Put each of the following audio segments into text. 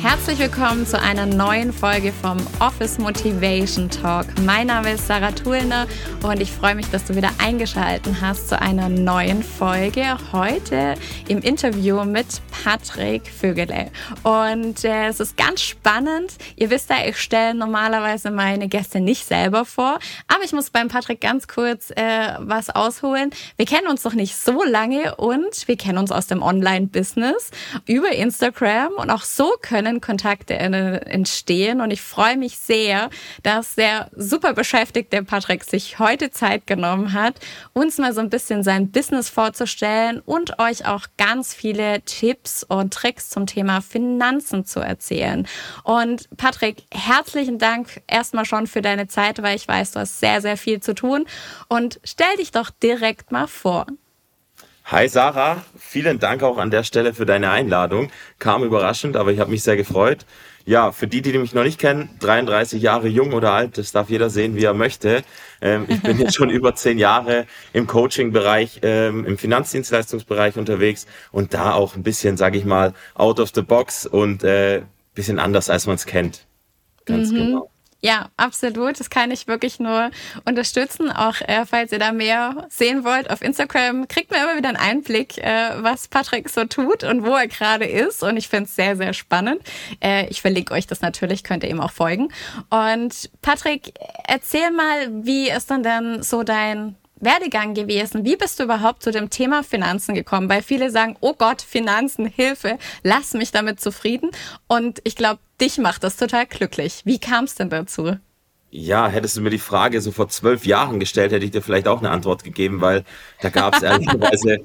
Herzlich willkommen zu einer neuen Folge vom Office Motivation Talk. Mein Name ist Sarah Thuhlner und ich freue mich, dass du wieder eingeschaltet hast zu einer neuen Folge. Heute im Interview mit Patrick Vögele. Und äh, es ist ganz spannend. Ihr wisst ja, ich stelle normalerweise meine Gäste nicht selber vor, aber ich muss beim Patrick ganz kurz äh, was ausholen. Wir kennen uns noch nicht so lange und wir kennen uns aus dem Online-Business über Instagram und auch so können Kontakte entstehen. Und ich freue mich sehr, dass der super beschäftigte Patrick sich heute Zeit genommen hat, uns mal so ein bisschen sein Business vorzustellen und euch auch ganz viele Tipps und Tricks zum Thema Finanzen zu erzählen. Und Patrick, herzlichen Dank erstmal schon für deine Zeit, weil ich weiß, du hast sehr, sehr viel zu tun. Und stell dich doch direkt mal vor. Hi Sarah, vielen Dank auch an der Stelle für deine Einladung. Kam überraschend, aber ich habe mich sehr gefreut. Ja, für die, die mich noch nicht kennen, 33 Jahre jung oder alt, das darf jeder sehen, wie er möchte. Ähm, ich bin jetzt schon über zehn Jahre im Coaching-Bereich, ähm, im Finanzdienstleistungsbereich unterwegs und da auch ein bisschen, sage ich mal, out of the box und äh, bisschen anders, als man es kennt. Ganz mhm. genau. Ja, absolut. Das kann ich wirklich nur unterstützen. Auch äh, falls ihr da mehr sehen wollt auf Instagram, kriegt man immer wieder einen Einblick, äh, was Patrick so tut und wo er gerade ist. Und ich finde es sehr, sehr spannend. Äh, ich verlinke euch das natürlich, könnt ihr ihm auch folgen. Und Patrick, erzähl mal, wie ist dann denn so dein Werdegang gewesen? Wie bist du überhaupt zu dem Thema Finanzen gekommen? Weil viele sagen, oh Gott, Finanzen, Hilfe, lass mich damit zufrieden. Und ich glaube, dich macht das total glücklich. Wie kam es denn dazu? Ja, hättest du mir die Frage so vor zwölf Jahren gestellt, hätte ich dir vielleicht auch eine Antwort gegeben, weil da gab es ehrlicherweise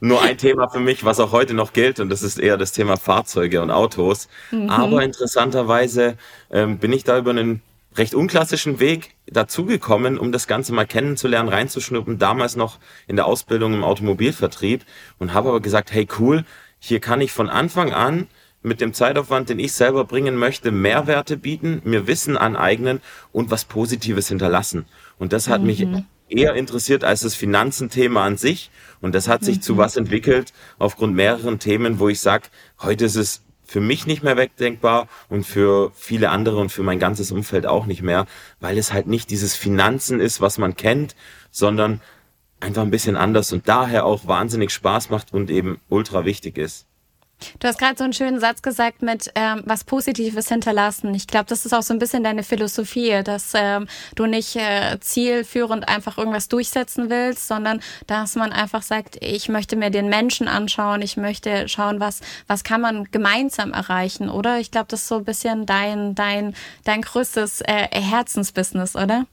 nur ein Thema für mich, was auch heute noch gilt, und das ist eher das Thema Fahrzeuge und Autos. Mhm. Aber interessanterweise ähm, bin ich da über einen recht unklassischen Weg dazugekommen, um das Ganze mal kennenzulernen, reinzuschnuppen, damals noch in der Ausbildung im Automobilvertrieb und habe aber gesagt, hey cool, hier kann ich von Anfang an mit dem Zeitaufwand, den ich selber bringen möchte, Mehrwerte bieten, mir Wissen aneignen und was Positives hinterlassen. Und das hat mhm. mich eher interessiert als das Finanzenthema an sich. Und das hat sich mhm. zu was entwickelt aufgrund mehreren Themen, wo ich sage, heute ist es für mich nicht mehr wegdenkbar und für viele andere und für mein ganzes Umfeld auch nicht mehr, weil es halt nicht dieses Finanzen ist, was man kennt, sondern einfach ein bisschen anders und daher auch wahnsinnig Spaß macht und eben ultra wichtig ist. Du hast gerade so einen schönen Satz gesagt mit ähm, was Positives hinterlassen. Ich glaube, das ist auch so ein bisschen deine Philosophie, dass ähm, du nicht äh, zielführend einfach irgendwas durchsetzen willst, sondern dass man einfach sagt, ich möchte mir den Menschen anschauen, ich möchte schauen, was was kann man gemeinsam erreichen, oder? Ich glaube, das ist so ein bisschen dein dein dein größtes äh, Herzensbusiness, oder?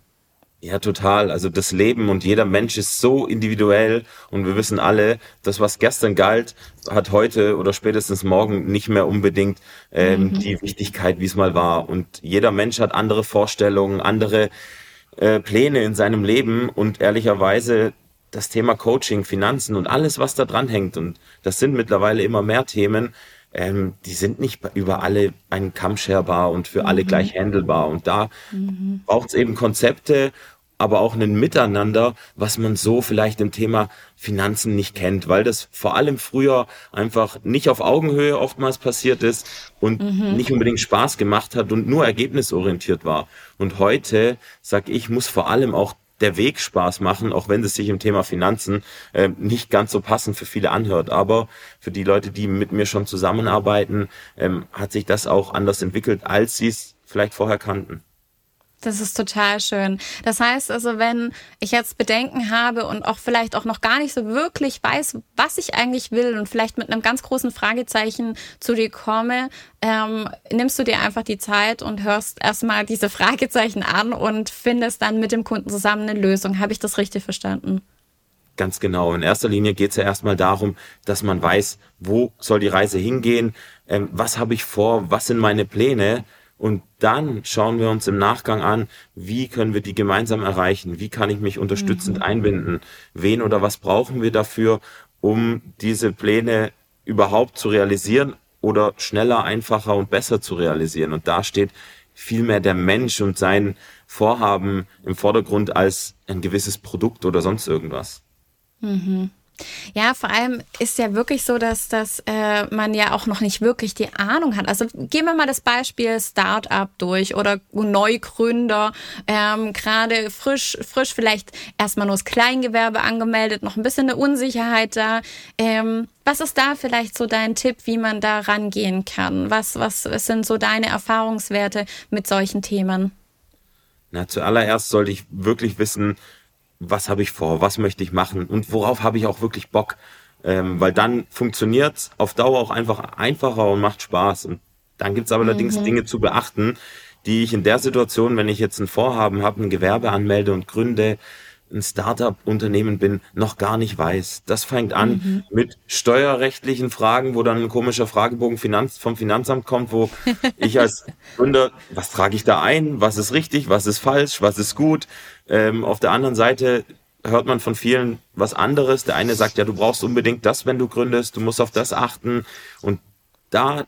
Ja, total. Also das Leben und jeder Mensch ist so individuell und wir wissen alle, das, was gestern galt, hat heute oder spätestens morgen nicht mehr unbedingt ähm, mhm. die Wichtigkeit, wie es mal war. Und jeder Mensch hat andere Vorstellungen, andere äh, Pläne in seinem Leben und ehrlicherweise das Thema Coaching, Finanzen und alles, was da dran hängt, und das sind mittlerweile immer mehr Themen, ähm, die sind nicht über alle einen Kamm scherbar und für mhm. alle gleich handelbar. Und da mhm. braucht es eben Konzepte, aber auch ein Miteinander, was man so vielleicht im Thema Finanzen nicht kennt, weil das vor allem früher einfach nicht auf Augenhöhe oftmals passiert ist und mhm. nicht unbedingt Spaß gemacht hat und nur ergebnisorientiert war. Und heute, sag ich, muss vor allem auch der Weg Spaß machen, auch wenn es sich im Thema Finanzen äh, nicht ganz so passend für viele anhört. Aber für die Leute, die mit mir schon zusammenarbeiten, ähm, hat sich das auch anders entwickelt, als sie es vielleicht vorher kannten. Das ist total schön. Das heißt also, wenn ich jetzt Bedenken habe und auch vielleicht auch noch gar nicht so wirklich weiß, was ich eigentlich will und vielleicht mit einem ganz großen Fragezeichen zu dir komme, ähm, nimmst du dir einfach die Zeit und hörst erstmal diese Fragezeichen an und findest dann mit dem Kunden zusammen eine Lösung. Habe ich das richtig verstanden? Ganz genau. In erster Linie geht es ja erstmal darum, dass man weiß, wo soll die Reise hingehen, ähm, was habe ich vor, was sind meine Pläne und dann schauen wir uns im Nachgang an, wie können wir die gemeinsam erreichen? Wie kann ich mich unterstützend mhm. einbinden? Wen oder was brauchen wir dafür, um diese Pläne überhaupt zu realisieren oder schneller, einfacher und besser zu realisieren? Und da steht vielmehr der Mensch und sein Vorhaben im Vordergrund als ein gewisses Produkt oder sonst irgendwas. Mhm. Ja, vor allem ist ja wirklich so, dass, dass äh, man ja auch noch nicht wirklich die Ahnung hat. Also gehen wir mal das Beispiel Startup durch oder Neugründer, ähm, gerade frisch, frisch vielleicht erstmal nur das Kleingewerbe angemeldet, noch ein bisschen eine Unsicherheit da. Ähm, was ist da vielleicht so dein Tipp, wie man da rangehen kann? Was, was, was sind so deine Erfahrungswerte mit solchen Themen? Na, zuallererst sollte ich wirklich wissen, was habe ich vor, was möchte ich machen und worauf habe ich auch wirklich Bock. Ähm, weil dann funktioniert's auf Dauer auch einfach einfacher und macht Spaß. Und dann gibt's aber mhm. allerdings Dinge zu beachten, die ich in der Situation, wenn ich jetzt ein Vorhaben habe, ein Gewerbe anmelde und gründe, ein Startup-Unternehmen bin, noch gar nicht weiß. Das fängt an mhm. mit steuerrechtlichen Fragen, wo dann ein komischer Fragebogen Finanz vom Finanzamt kommt, wo ich als Gründer, was trage ich da ein? Was ist richtig? Was ist falsch? Was ist gut? Ähm, auf der anderen Seite hört man von vielen was anderes. Der eine sagt, ja, du brauchst unbedingt das, wenn du gründest, du musst auf das achten. Und da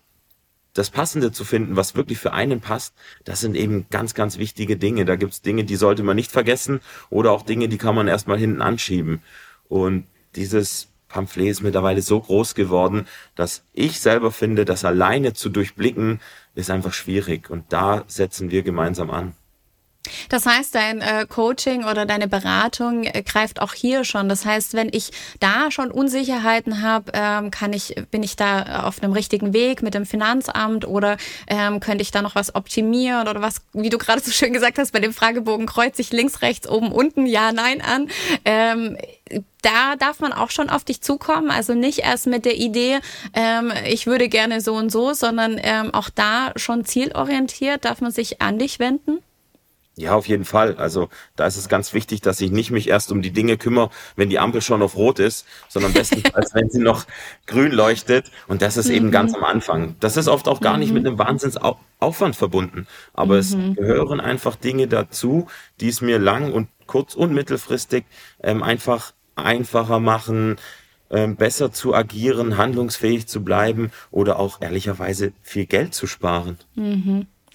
das Passende zu finden, was wirklich für einen passt, das sind eben ganz, ganz wichtige Dinge. Da gibt's Dinge, die sollte man nicht vergessen oder auch Dinge, die kann man erstmal hinten anschieben. Und dieses Pamphlet ist mittlerweile so groß geworden, dass ich selber finde, das alleine zu durchblicken, ist einfach schwierig. Und da setzen wir gemeinsam an. Das heißt, dein äh, Coaching oder deine Beratung äh, greift auch hier schon. Das heißt, wenn ich da schon Unsicherheiten habe, ähm, kann ich, bin ich da auf einem richtigen Weg mit dem Finanzamt oder ähm, könnte ich da noch was optimieren oder was, wie du gerade so schön gesagt hast, bei dem Fragebogen kreuze ich links, rechts, oben, unten, ja, nein an. Ähm, da darf man auch schon auf dich zukommen. Also nicht erst mit der Idee, ähm, ich würde gerne so und so, sondern ähm, auch da schon zielorientiert darf man sich an dich wenden. Ja, auf jeden Fall. Also da ist es ganz wichtig, dass ich nicht mich erst um die Dinge kümmere, wenn die Ampel schon auf Rot ist, sondern bestenfalls, wenn sie noch grün leuchtet. Und das ist mhm. eben ganz am Anfang. Das ist oft auch gar mhm. nicht mit einem Wahnsinnsaufwand verbunden. Aber mhm. es gehören einfach Dinge dazu, die es mir lang und kurz- und mittelfristig ähm, einfach einfacher machen, ähm, besser zu agieren, handlungsfähig zu bleiben oder auch ehrlicherweise viel Geld zu sparen.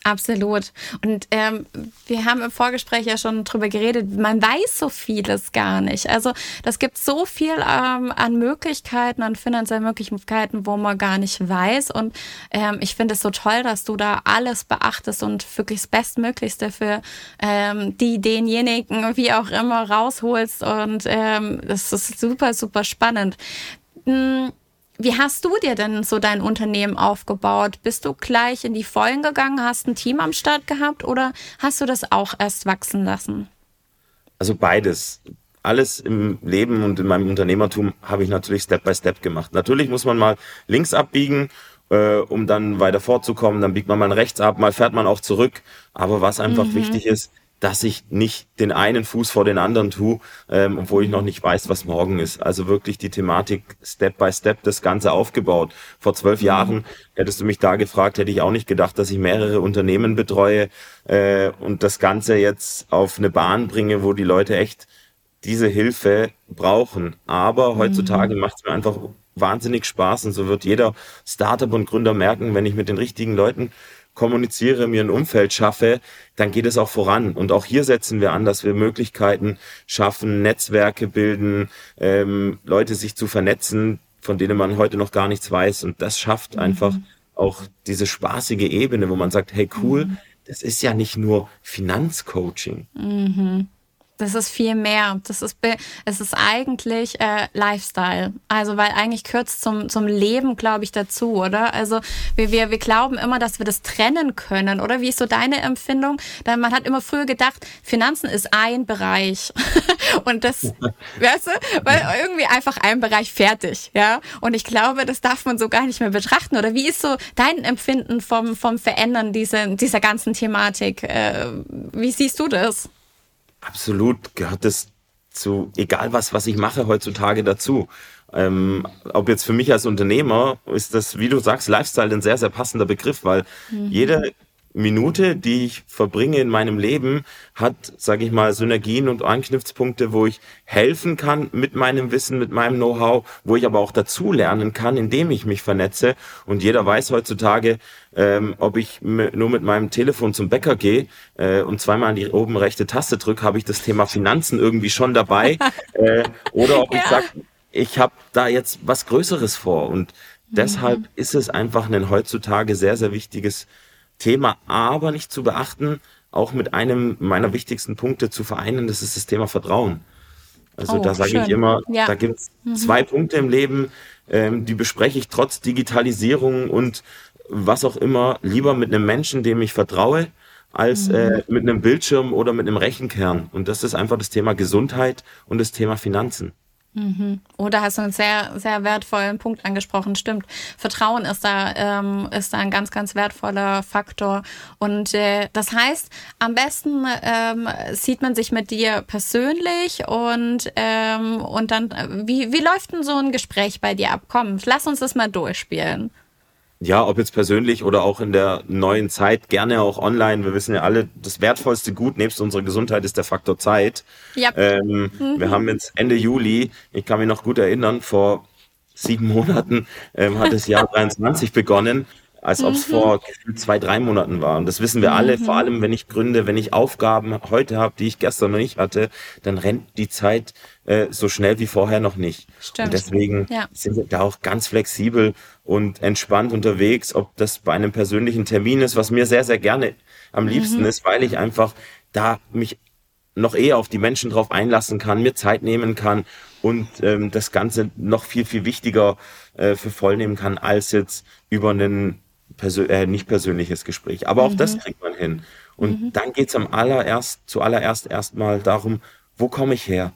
Absolut. Und ähm, wir haben im Vorgespräch ja schon drüber geredet, man weiß so vieles gar nicht. Also das gibt so viel ähm, an Möglichkeiten, an finanziellen Möglichkeiten, wo man gar nicht weiß. Und ähm, ich finde es so toll, dass du da alles beachtest und wirklich das Bestmöglichste für ähm, die, denjenigen, wie auch immer, rausholst. Und ähm, das ist super, super spannend. Hm wie hast du dir denn so dein Unternehmen aufgebaut? Bist du gleich in die Vollen gegangen, hast ein Team am Start gehabt oder hast du das auch erst wachsen lassen? Also beides. Alles im Leben und in meinem Unternehmertum habe ich natürlich Step by Step gemacht. Natürlich muss man mal links abbiegen, äh, um dann weiter vorzukommen. Dann biegt man mal rechts ab, mal fährt man auch zurück. Aber was einfach mhm. wichtig ist, dass ich nicht den einen Fuß vor den anderen tue, ähm, obwohl ich noch nicht weiß, was morgen ist. Also wirklich die Thematik Step by Step das Ganze aufgebaut. Vor zwölf mhm. Jahren hättest du mich da gefragt, hätte ich auch nicht gedacht, dass ich mehrere Unternehmen betreue äh, und das Ganze jetzt auf eine Bahn bringe, wo die Leute echt diese Hilfe brauchen. Aber heutzutage mhm. macht es mir einfach wahnsinnig Spaß und so wird jeder Startup und Gründer merken, wenn ich mit den richtigen Leuten kommuniziere, mir ein Umfeld schaffe, dann geht es auch voran. Und auch hier setzen wir an, dass wir Möglichkeiten schaffen, Netzwerke bilden, ähm, Leute sich zu vernetzen, von denen man heute noch gar nichts weiß. Und das schafft mhm. einfach auch diese spaßige Ebene, wo man sagt, hey cool, mhm. das ist ja nicht nur Finanzcoaching. Mhm. Das ist viel mehr. Das ist, es ist eigentlich äh, Lifestyle. Also, weil eigentlich es zum, zum Leben, glaube ich, dazu, oder? Also, wir, wir, wir glauben immer, dass wir das trennen können, oder? Wie ist so deine Empfindung? Denn man hat immer früher gedacht, Finanzen ist ein Bereich. Und das, weißt du, weil irgendwie einfach ein Bereich fertig, ja? Und ich glaube, das darf man so gar nicht mehr betrachten, oder? Wie ist so dein Empfinden vom, vom Verändern dieser, dieser ganzen Thematik? Äh, wie siehst du das? Absolut gehört das zu, egal was, was ich mache heutzutage dazu. Ähm, ob jetzt für mich als Unternehmer ist das, wie du sagst, Lifestyle ein sehr, sehr passender Begriff, weil mhm. jede Minute, die ich verbringe in meinem Leben, hat, sage ich mal, Synergien und Anknüpfpunkte, wo ich helfen kann mit meinem Wissen, mit meinem Know-how, wo ich aber auch dazu lernen kann, indem ich mich vernetze. Und jeder weiß heutzutage, ähm, ob ich nur mit meinem Telefon zum Bäcker gehe äh, und zweimal an die oben rechte Taste drücke, habe ich das Thema Finanzen irgendwie schon dabei. äh, oder ob ja. ich sage, ich habe da jetzt was Größeres vor. Und deshalb mhm. ist es einfach ein heutzutage sehr, sehr wichtiges Thema, aber nicht zu beachten, auch mit einem meiner wichtigsten Punkte zu vereinen, das ist das Thema Vertrauen. Also oh, da sage ich immer, ja. da gibt es mhm. zwei Punkte im Leben, ähm, die bespreche ich trotz Digitalisierung und was auch immer lieber mit einem Menschen, dem ich vertraue, als mhm. äh, mit einem Bildschirm oder mit einem Rechenkern. Und das ist einfach das Thema Gesundheit und das Thema Finanzen. Mhm. Oh, da hast du einen sehr, sehr wertvollen Punkt angesprochen. Stimmt. Vertrauen ist da, ähm, ist da ein ganz, ganz wertvoller Faktor. Und äh, das heißt, am besten ähm, sieht man sich mit dir persönlich und, ähm, und dann, äh, wie, wie läuft denn so ein Gespräch bei dir ab? Komm, lass uns das mal durchspielen ja, ob jetzt persönlich oder auch in der neuen Zeit, gerne auch online. Wir wissen ja alle, das wertvollste Gut nebst unserer Gesundheit ist der Faktor Zeit. Ja. Ähm, mhm. Wir haben jetzt Ende Juli, ich kann mich noch gut erinnern, vor sieben Monaten ähm, hat das Jahr 23 begonnen als ob es mhm. vor zwei, drei Monaten war. Und das wissen wir alle, vor mhm. allem wenn ich gründe, wenn ich Aufgaben heute habe, die ich gestern noch nicht hatte, dann rennt die Zeit äh, so schnell wie vorher noch nicht. Stimmt. Und deswegen ja. sind wir da auch ganz flexibel und entspannt unterwegs, ob das bei einem persönlichen Termin ist, was mir sehr, sehr gerne am liebsten mhm. ist, weil ich einfach da mich noch eher auf die Menschen drauf einlassen kann, mir Zeit nehmen kann und ähm, das Ganze noch viel, viel wichtiger äh, für voll nehmen kann, als jetzt über einen persö äh, nicht persönliches Gespräch. Aber auch mhm. das kriegt man hin. Und mhm. dann geht's am allererst, zuallererst erstmal darum, wo komme ich her?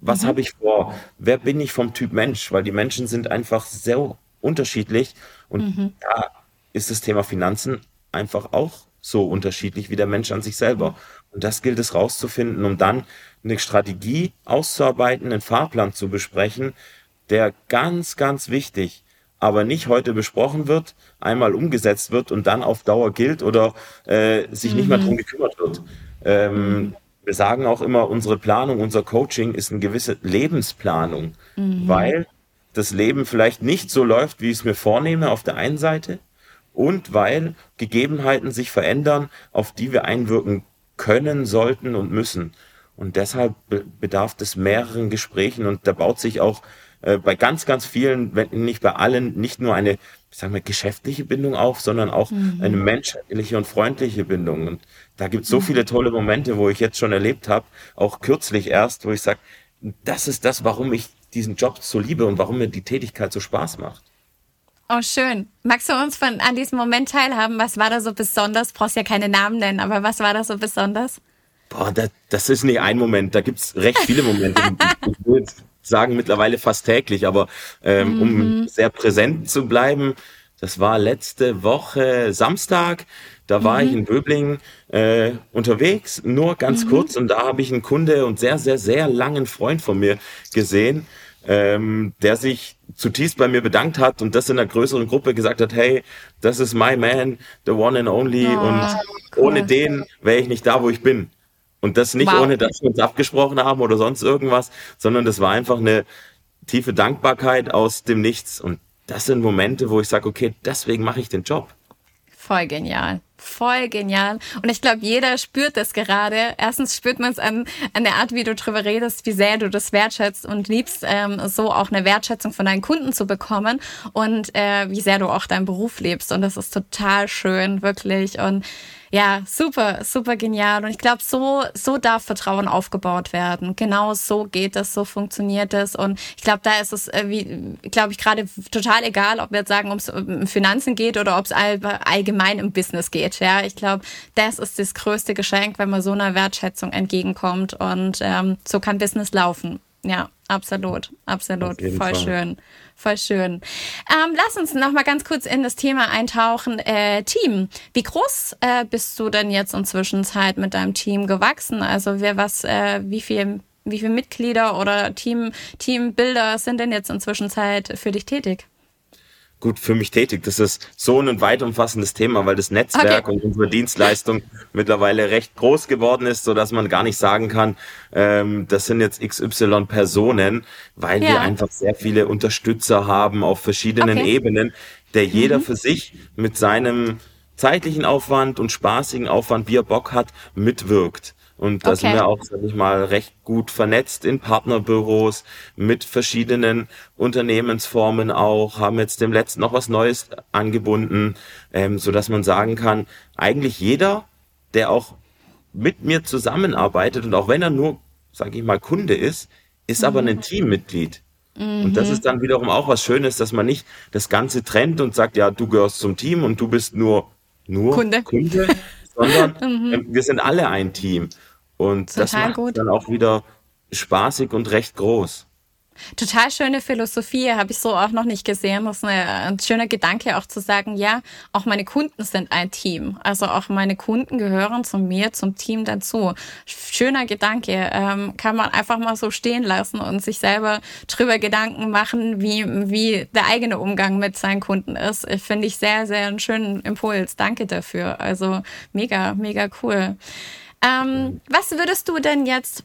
Was mhm. habe ich vor? Wer bin ich vom Typ Mensch? Weil die Menschen sind einfach sehr unterschiedlich. Und mhm. da ist das Thema Finanzen einfach auch so unterschiedlich wie der Mensch an sich selber. Und das gilt es rauszufinden, um dann eine Strategie auszuarbeiten, einen Fahrplan zu besprechen, der ganz, ganz wichtig aber nicht heute besprochen wird, einmal umgesetzt wird und dann auf Dauer gilt oder äh, sich mhm. nicht mehr drum gekümmert wird. Ähm, mhm. Wir sagen auch immer, unsere Planung, unser Coaching ist eine gewisse Lebensplanung, mhm. weil das Leben vielleicht nicht so läuft, wie ich es mir vornehme auf der einen Seite und weil Gegebenheiten sich verändern, auf die wir einwirken können, sollten und müssen. Und deshalb bedarf es mehreren Gesprächen und da baut sich auch äh, bei ganz, ganz vielen, wenn nicht bei allen, nicht nur eine, sagen wir, geschäftliche Bindung auf, sondern auch mhm. eine menschliche und freundliche Bindung. Und da gibt es so mhm. viele tolle Momente, wo ich jetzt schon erlebt habe, auch kürzlich erst, wo ich sage, das ist das, warum ich diesen Job so liebe und warum mir die Tätigkeit so Spaß macht. Oh, schön. Magst du uns von, an diesem Moment teilhaben? Was war da so besonders? Du brauchst ja keine Namen nennen, aber was war da so besonders? Boah, das, das ist nicht ein Moment. Da gibt es recht viele Momente. sagen mittlerweile fast täglich, aber ähm, mhm. um sehr präsent zu bleiben, das war letzte Woche Samstag. Da war mhm. ich in Böblingen äh, unterwegs, nur ganz mhm. kurz, und da habe ich einen Kunde und sehr, sehr, sehr langen Freund von mir gesehen, ähm, der sich zutiefst bei mir bedankt hat und das in einer größeren Gruppe gesagt hat, hey, das ist my man, the one and only, oh, und cool. ohne den wäre ich nicht da, wo ich bin. Und das nicht wow. ohne, dass wir uns abgesprochen haben oder sonst irgendwas, sondern das war einfach eine tiefe Dankbarkeit aus dem Nichts. Und das sind Momente, wo ich sage, okay, deswegen mache ich den Job. Voll genial. Voll genial. Und ich glaube, jeder spürt das gerade. Erstens spürt man es an, an der Art, wie du drüber redest, wie sehr du das wertschätzt und liebst, ähm, so auch eine Wertschätzung von deinen Kunden zu bekommen und äh, wie sehr du auch deinen Beruf lebst. Und das ist total schön, wirklich. Und ja, super, super genial. Und ich glaube, so, so darf Vertrauen aufgebaut werden. Genau so geht das, so funktioniert es. Und ich glaube, da ist es, äh, wie, glaube ich, gerade total egal, ob wir jetzt sagen, ob es um Finanzen geht oder ob es allgemein im Business geht. Ja, ich glaube, das ist das größte Geschenk, wenn man so einer Wertschätzung entgegenkommt. Und ähm, so kann Business laufen. Ja, absolut, absolut. Voll Fall. schön. Voll schön. Ähm, lass uns noch mal ganz kurz in das Thema eintauchen. Äh, Team. Wie groß äh, bist du denn jetzt inzwischen Zeit mit deinem Team gewachsen? Also wer was, äh, wie viel, wie viele Mitglieder oder Team, Teambilder sind denn jetzt inzwischen Zeit für dich tätig? Gut für mich tätig. Das ist so ein weit umfassendes Thema, weil das Netzwerk okay. und unsere Dienstleistung mittlerweile recht groß geworden ist, so dass man gar nicht sagen kann, ähm, das sind jetzt XY Personen, weil ja. wir einfach sehr viele Unterstützer haben auf verschiedenen okay. Ebenen, der jeder mhm. für sich mit seinem zeitlichen Aufwand und spaßigen Aufwand, wie er Bock hat, mitwirkt. Und da okay. sind wir auch, sag ich mal, recht gut vernetzt in Partnerbüros mit verschiedenen Unternehmensformen auch, haben jetzt dem letzten noch was Neues angebunden, ähm, so dass man sagen kann, eigentlich jeder, der auch mit mir zusammenarbeitet und auch wenn er nur, sage ich mal, Kunde ist, ist mhm. aber ein Teammitglied. Mhm. Und das mhm. ist dann wiederum auch was Schönes, dass man nicht das Ganze trennt und sagt, ja, du gehörst zum Team und du bist nur, nur Kunde, Kunde sondern mhm. Ähm, wir sind alle ein Team. Und Total das macht gut. dann auch wieder spaßig und recht groß. Total schöne Philosophie, habe ich so auch noch nicht gesehen. Das ist eine, ein schöner Gedanke auch zu sagen, ja, auch meine Kunden sind ein Team. Also auch meine Kunden gehören zu mir, zum Team dazu. Schöner Gedanke, ähm, kann man einfach mal so stehen lassen und sich selber drüber Gedanken machen, wie, wie der eigene Umgang mit seinen Kunden ist. Finde ich sehr, sehr einen schönen Impuls. Danke dafür. Also mega, mega cool. Ähm, was würdest du denn jetzt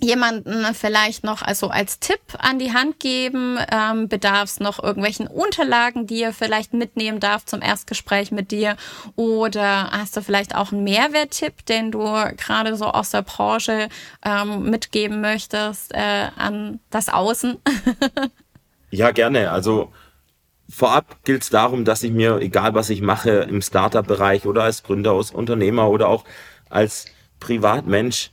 jemanden vielleicht noch also als Tipp an die Hand geben? Ähm, bedarf es noch irgendwelchen Unterlagen, die ihr vielleicht mitnehmen darf zum Erstgespräch mit dir? Oder hast du vielleicht auch einen Mehrwerttipp, den du gerade so aus der Branche ähm, mitgeben möchtest äh, an das Außen? ja, gerne. Also vorab gilt es darum, dass ich mir, egal was ich mache, im Startup-Bereich oder als Gründer, als Unternehmer oder auch als Privatmensch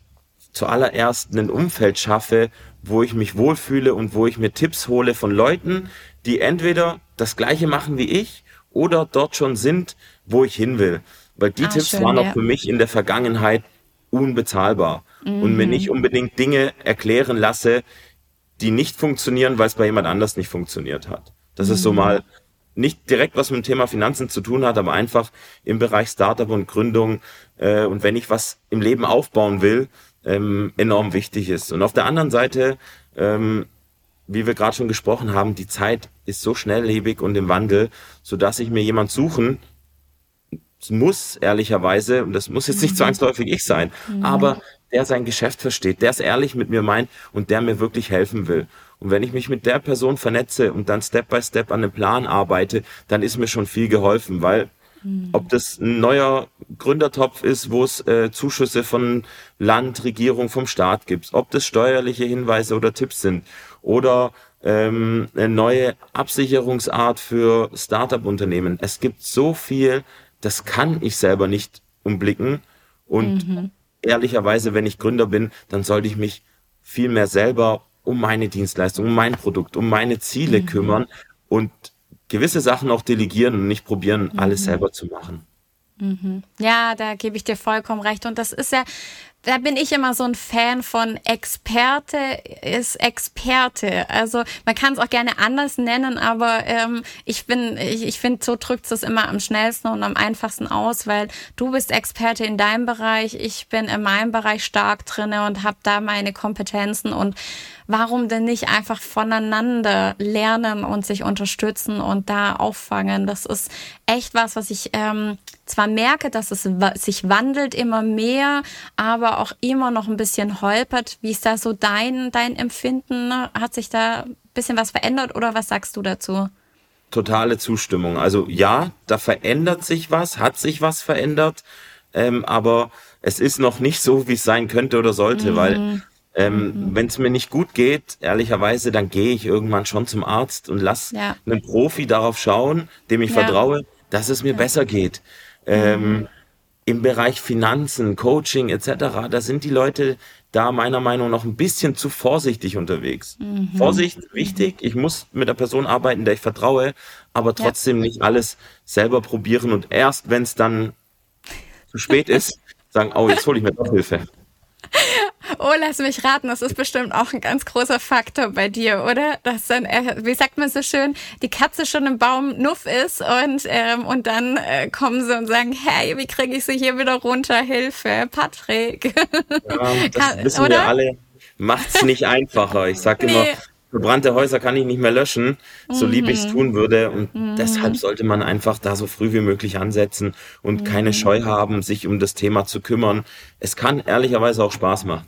zuallererst ein Umfeld schaffe, wo ich mich wohlfühle und wo ich mir Tipps hole von Leuten, die entweder das gleiche machen wie ich oder dort schon sind, wo ich hin will. Weil die ah, Tipps schön, waren ja. auch für mich in der Vergangenheit unbezahlbar mhm. und mir nicht unbedingt Dinge erklären lasse, die nicht funktionieren, weil es bei jemand anders nicht funktioniert hat. Das mhm. ist so mhm. mal nicht direkt was mit dem Thema Finanzen zu tun hat, aber einfach im Bereich Startup und Gründung äh, und wenn ich was im Leben aufbauen will, ähm, enorm wichtig ist. Und auf der anderen Seite, ähm, wie wir gerade schon gesprochen haben, die Zeit ist so schnelllebig und im Wandel, so dass ich mir jemand suchen muss, ehrlicherweise, und das muss jetzt nicht mhm. zwangsläufig ich sein, mhm. aber der sein Geschäft versteht, der es ehrlich mit mir meint und der mir wirklich helfen will. Und wenn ich mich mit der Person vernetze und dann Step by Step an einem Plan arbeite, dann ist mir schon viel geholfen, weil mhm. ob das ein neuer Gründertopf ist, wo es äh, Zuschüsse von Land, Regierung, vom Staat gibt, ob das steuerliche Hinweise oder Tipps sind oder ähm, eine neue Absicherungsart für Startup-Unternehmen. Es gibt so viel, das kann ich selber nicht umblicken und mhm. ehrlicherweise, wenn ich Gründer bin, dann sollte ich mich viel mehr selber um meine Dienstleistung, um mein Produkt, um meine Ziele mhm. kümmern und gewisse Sachen auch delegieren und nicht probieren, mhm. alles selber zu machen. Mhm. Ja, da gebe ich dir vollkommen recht. Und das ist ja, da bin ich immer so ein Fan von Experte ist Experte. Also man kann es auch gerne anders nennen, aber ähm, ich bin, ich, ich finde, so drückt es immer am schnellsten und am einfachsten aus, weil du bist Experte in deinem Bereich, ich bin in meinem Bereich stark drinne und habe da meine Kompetenzen und warum denn nicht einfach voneinander lernen und sich unterstützen und da auffangen? Das ist echt was, was ich ähm, zwar merke, dass es sich wandelt immer mehr, aber auch immer noch ein bisschen holpert. Wie ist da so dein, dein Empfinden? Hat sich da ein bisschen was verändert oder was sagst du dazu? Totale Zustimmung. Also ja, da verändert sich was, hat sich was verändert, ähm, aber es ist noch nicht so, wie es sein könnte oder sollte, mhm. weil ähm, mhm. Wenn es mir nicht gut geht, ehrlicherweise, dann gehe ich irgendwann schon zum Arzt und lass ja. einen Profi darauf schauen, dem ich ja. vertraue, dass es mir ja. besser geht. Ähm, mhm. Im Bereich Finanzen, Coaching etc., da sind die Leute da meiner Meinung nach ein bisschen zu vorsichtig unterwegs. Mhm. Vorsicht, wichtig. Ich muss mit der Person arbeiten, der ich vertraue, aber trotzdem nicht alles selber probieren und erst, wenn es dann zu spät ist, sagen, oh, jetzt hole ich mir doch Hilfe. Oh, lass mich raten, das ist bestimmt auch ein ganz großer Faktor bei dir, oder? Dass dann, äh, wie sagt man so schön, die Katze schon im Baum nuff ist und, ähm, und dann äh, kommen sie und sagen, hey, wie kriege ich sie hier wieder runter? Hilfe, Patrick. Ja, das wissen oder? wir alle. Macht's nicht einfacher. Ich sag immer, verbrannte Häuser kann ich nicht mehr löschen, so lieb ich es tun würde. Und Mhm. deshalb sollte man einfach da so früh wie möglich ansetzen und keine Scheu haben, sich um das Thema zu kümmern. Es kann ehrlicherweise auch Spaß machen.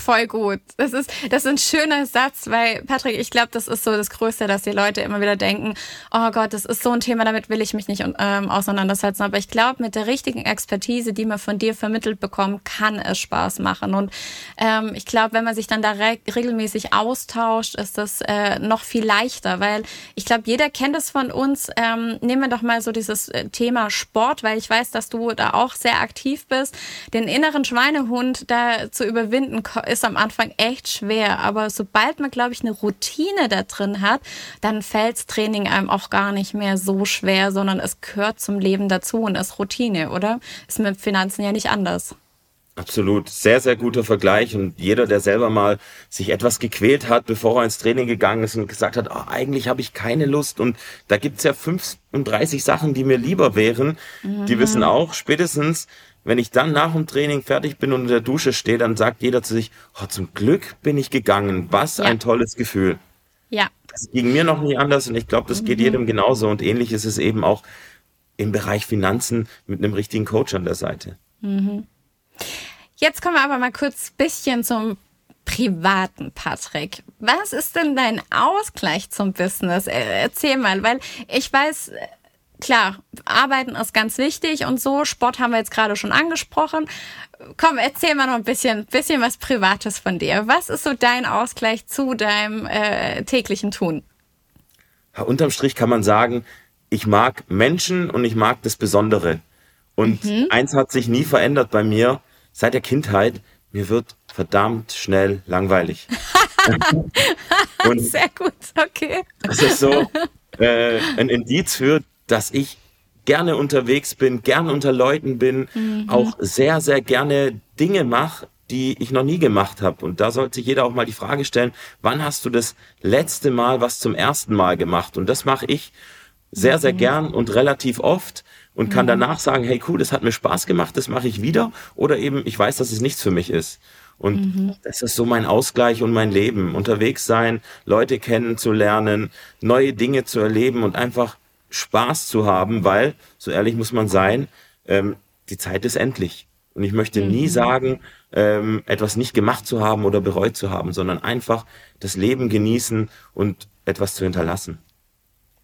Voll gut. Das ist, das ist ein schöner Satz, weil, Patrick, ich glaube, das ist so das Größte, dass die Leute immer wieder denken, oh Gott, das ist so ein Thema, damit will ich mich nicht ähm, auseinandersetzen. Aber ich glaube, mit der richtigen Expertise, die man von dir vermittelt bekommt, kann es Spaß machen. Und ähm, ich glaube, wenn man sich dann da re regelmäßig austauscht, ist das äh, noch viel leichter, weil ich glaube, jeder kennt es von uns. Ähm, nehmen wir doch mal so dieses äh, Thema Sport, weil ich weiß, dass du da auch sehr aktiv bist. Den inneren Schweinehund da zu überwinden, ist am Anfang echt schwer. Aber sobald man, glaube ich, eine Routine da drin hat, dann fällt's Training einem auch gar nicht mehr so schwer, sondern es gehört zum Leben dazu und ist Routine, oder? Ist mit Finanzen ja nicht anders. Absolut. Sehr, sehr guter Vergleich. Und jeder, der selber mal sich etwas gequält hat, bevor er ins Training gegangen ist und gesagt hat, oh, eigentlich habe ich keine Lust. Und da gibt's ja 35 Sachen, die mir lieber wären. Mhm. Die wissen auch, spätestens, wenn ich dann nach dem Training fertig bin und in der Dusche stehe, dann sagt jeder zu sich, oh, zum Glück bin ich gegangen. Was ja. ein tolles Gefühl. Ja. Das ging mir noch nie anders und ich glaube, das geht mhm. jedem genauso. Und ähnlich ist es eben auch im Bereich Finanzen mit einem richtigen Coach an der Seite. Mhm. Jetzt kommen wir aber mal kurz ein bisschen zum privaten Patrick. Was ist denn dein Ausgleich zum Business? Erzähl mal, weil ich weiß, klar, Arbeiten ist ganz wichtig und so. Sport haben wir jetzt gerade schon angesprochen. Komm, erzähl mal noch ein bisschen, bisschen was Privates von dir. Was ist so dein Ausgleich zu deinem äh, täglichen Tun? Ja, unterm Strich kann man sagen, ich mag Menschen und ich mag das Besondere. Und mhm. eins hat sich nie verändert bei mir seit der Kindheit. Mir wird verdammt schnell langweilig. Sehr gut, okay. Das ist so äh, ein Indiz für, dass ich gerne unterwegs bin, gerne unter Leuten bin, mhm. auch sehr, sehr gerne Dinge mache, die ich noch nie gemacht habe. Und da sollte sich jeder auch mal die Frage stellen, wann hast du das letzte Mal was zum ersten Mal gemacht? Und das mache ich sehr, sehr mhm. gern und relativ oft und kann mhm. danach sagen, hey cool, das hat mir Spaß gemacht, das mache ich wieder. Oder eben, ich weiß, dass es nichts für mich ist. Und mhm. das ist so mein Ausgleich und mein Leben. Unterwegs sein, Leute kennenzulernen, neue Dinge zu erleben und einfach Spaß zu haben, weil, so ehrlich muss man sein, ähm, die Zeit ist endlich. Und ich möchte nie mhm. sagen, ähm, etwas nicht gemacht zu haben oder bereut zu haben, sondern einfach das Leben genießen und etwas zu hinterlassen.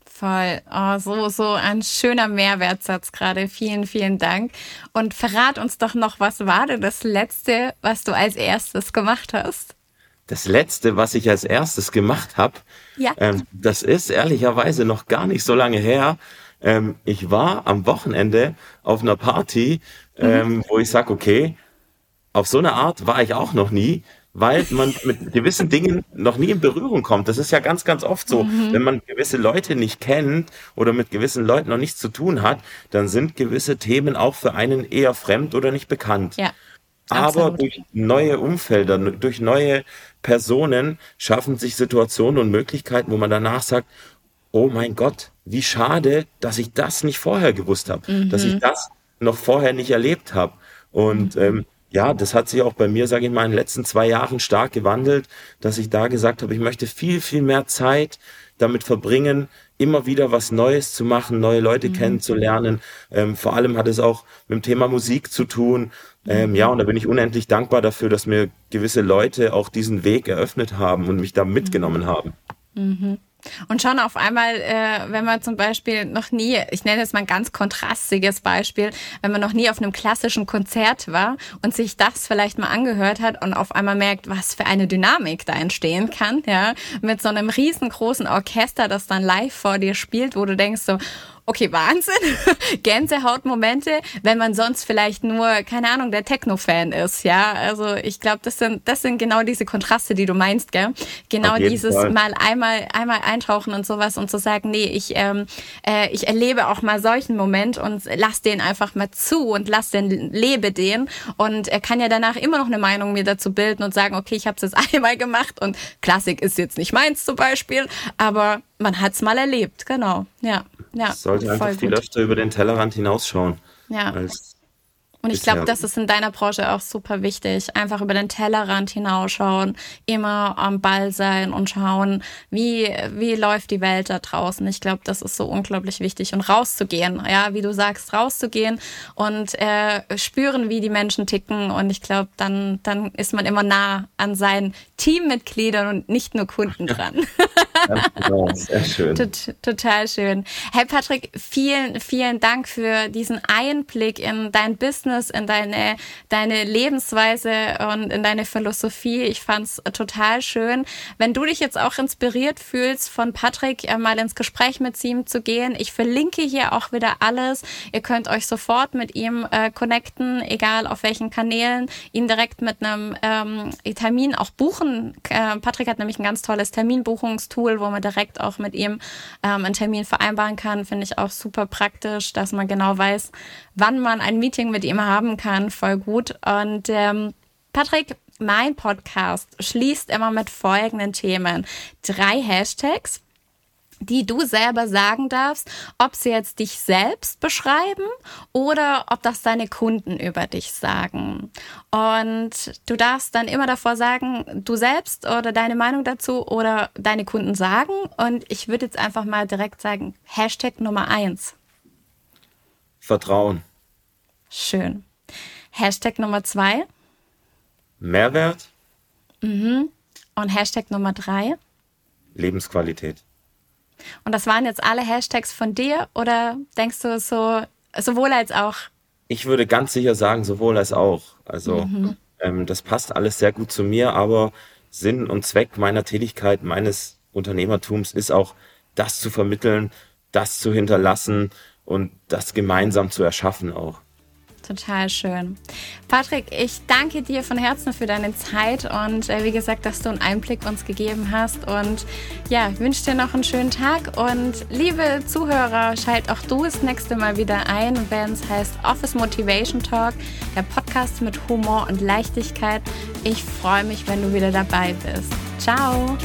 Voll. Oh, so, so ein schöner Mehrwertsatz gerade. Vielen, vielen Dank. Und verrat uns doch noch, was war denn das Letzte, was du als erstes gemacht hast? Das Letzte, was ich als erstes gemacht habe, ja. ähm, das ist ehrlicherweise noch gar nicht so lange her. Ähm, ich war am Wochenende auf einer Party, ähm, mhm. wo ich sage, okay, auf so eine Art war ich auch noch nie weil man mit gewissen Dingen noch nie in Berührung kommt. Das ist ja ganz, ganz oft so. Mhm. Wenn man gewisse Leute nicht kennt oder mit gewissen Leuten noch nichts zu tun hat, dann sind gewisse Themen auch für einen eher fremd oder nicht bekannt. Ja. Aber durch neue Umfelder, durch neue Personen schaffen sich Situationen und Möglichkeiten, wo man danach sagt, oh mein Gott, wie schade, dass ich das nicht vorher gewusst habe, mhm. dass ich das noch vorher nicht erlebt habe. Und mhm. ähm, ja, das hat sich auch bei mir, sage ich mal, in den letzten zwei Jahren stark gewandelt, dass ich da gesagt habe, ich möchte viel, viel mehr Zeit damit verbringen, immer wieder was Neues zu machen, neue Leute mhm. kennenzulernen. Ähm, vor allem hat es auch mit dem Thema Musik zu tun. Ähm, ja, und da bin ich unendlich dankbar dafür, dass mir gewisse Leute auch diesen Weg eröffnet haben und mich da mitgenommen haben. Mhm. Und schon auf einmal, äh, wenn man zum Beispiel noch nie, ich nenne jetzt mal ein ganz kontrastiges Beispiel, wenn man noch nie auf einem klassischen Konzert war und sich das vielleicht mal angehört hat und auf einmal merkt, was für eine Dynamik da entstehen kann, ja, mit so einem riesengroßen Orchester, das dann live vor dir spielt, wo du denkst so, okay, Wahnsinn, Gänsehautmomente, wenn man sonst vielleicht nur, keine Ahnung, der Techno-Fan ist, ja. Also ich glaube, das sind, das sind genau diese Kontraste, die du meinst, gell? Genau dieses Fall. mal einmal, einmal eintauchen und sowas und zu sagen, nee, ich, ähm, äh, ich erlebe auch mal solchen Moment und lass den einfach mal zu und lass den, lebe den und er kann ja danach immer noch eine Meinung mir dazu bilden und sagen, okay, ich habe es jetzt einmal gemacht und Klassik ist jetzt nicht meins zum Beispiel, aber man hat es mal erlebt, genau, ja. Ja, sollte einfach viel öfter über den Tellerrand hinausschauen. Ja. Als Und ich glaube, das ist in deiner Branche auch super wichtig. Einfach über den Tellerrand hinausschauen, immer am Ball sein und schauen, wie, wie läuft die Welt da draußen. Ich glaube, das ist so unglaublich wichtig. Und rauszugehen, ja, wie du sagst, rauszugehen und äh, spüren, wie die Menschen ticken. Und ich glaube, dann, dann ist man immer nah an seinen Teammitgliedern und nicht nur Kunden dran. Ja, genau, sehr schön. Total schön. Hey Patrick, vielen, vielen Dank für diesen Einblick in dein Business Business, in deine, deine Lebensweise und in deine Philosophie. Ich fand's total schön. Wenn du dich jetzt auch inspiriert fühlst, von Patrick äh, mal ins Gespräch mit ihm zu gehen, ich verlinke hier auch wieder alles. Ihr könnt euch sofort mit ihm äh, connecten, egal auf welchen Kanälen, ihn direkt mit einem ähm, Termin auch buchen. Äh, Patrick hat nämlich ein ganz tolles Terminbuchungstool, wo man direkt auch mit ihm ähm, einen Termin vereinbaren kann. Finde ich auch super praktisch, dass man genau weiß, wann man ein Meeting mit ihm haben kann. Voll gut. Und ähm, Patrick, mein Podcast schließt immer mit folgenden Themen. Drei Hashtags die du selber sagen darfst, ob sie jetzt dich selbst beschreiben oder ob das deine Kunden über dich sagen. Und du darfst dann immer davor sagen, du selbst oder deine Meinung dazu oder deine Kunden sagen. Und ich würde jetzt einfach mal direkt sagen, Hashtag Nummer eins. Vertrauen. Schön. Hashtag Nummer zwei. Mehrwert. Mhm. Und Hashtag Nummer drei. Lebensqualität. Und das waren jetzt alle Hashtags von dir oder denkst du so sowohl als auch? Ich würde ganz sicher sagen, sowohl als auch. Also mhm. ähm, das passt alles sehr gut zu mir, aber Sinn und Zweck meiner Tätigkeit, meines Unternehmertums ist auch, das zu vermitteln, das zu hinterlassen und das gemeinsam zu erschaffen auch. Total schön. Patrick, ich danke dir von Herzen für deine Zeit und äh, wie gesagt, dass du einen Einblick uns gegeben hast. Und ja, wünsche dir noch einen schönen Tag. Und liebe Zuhörer, schalt auch du das nächste Mal wieder ein, wenn es heißt Office Motivation Talk, der Podcast mit Humor und Leichtigkeit. Ich freue mich, wenn du wieder dabei bist. Ciao.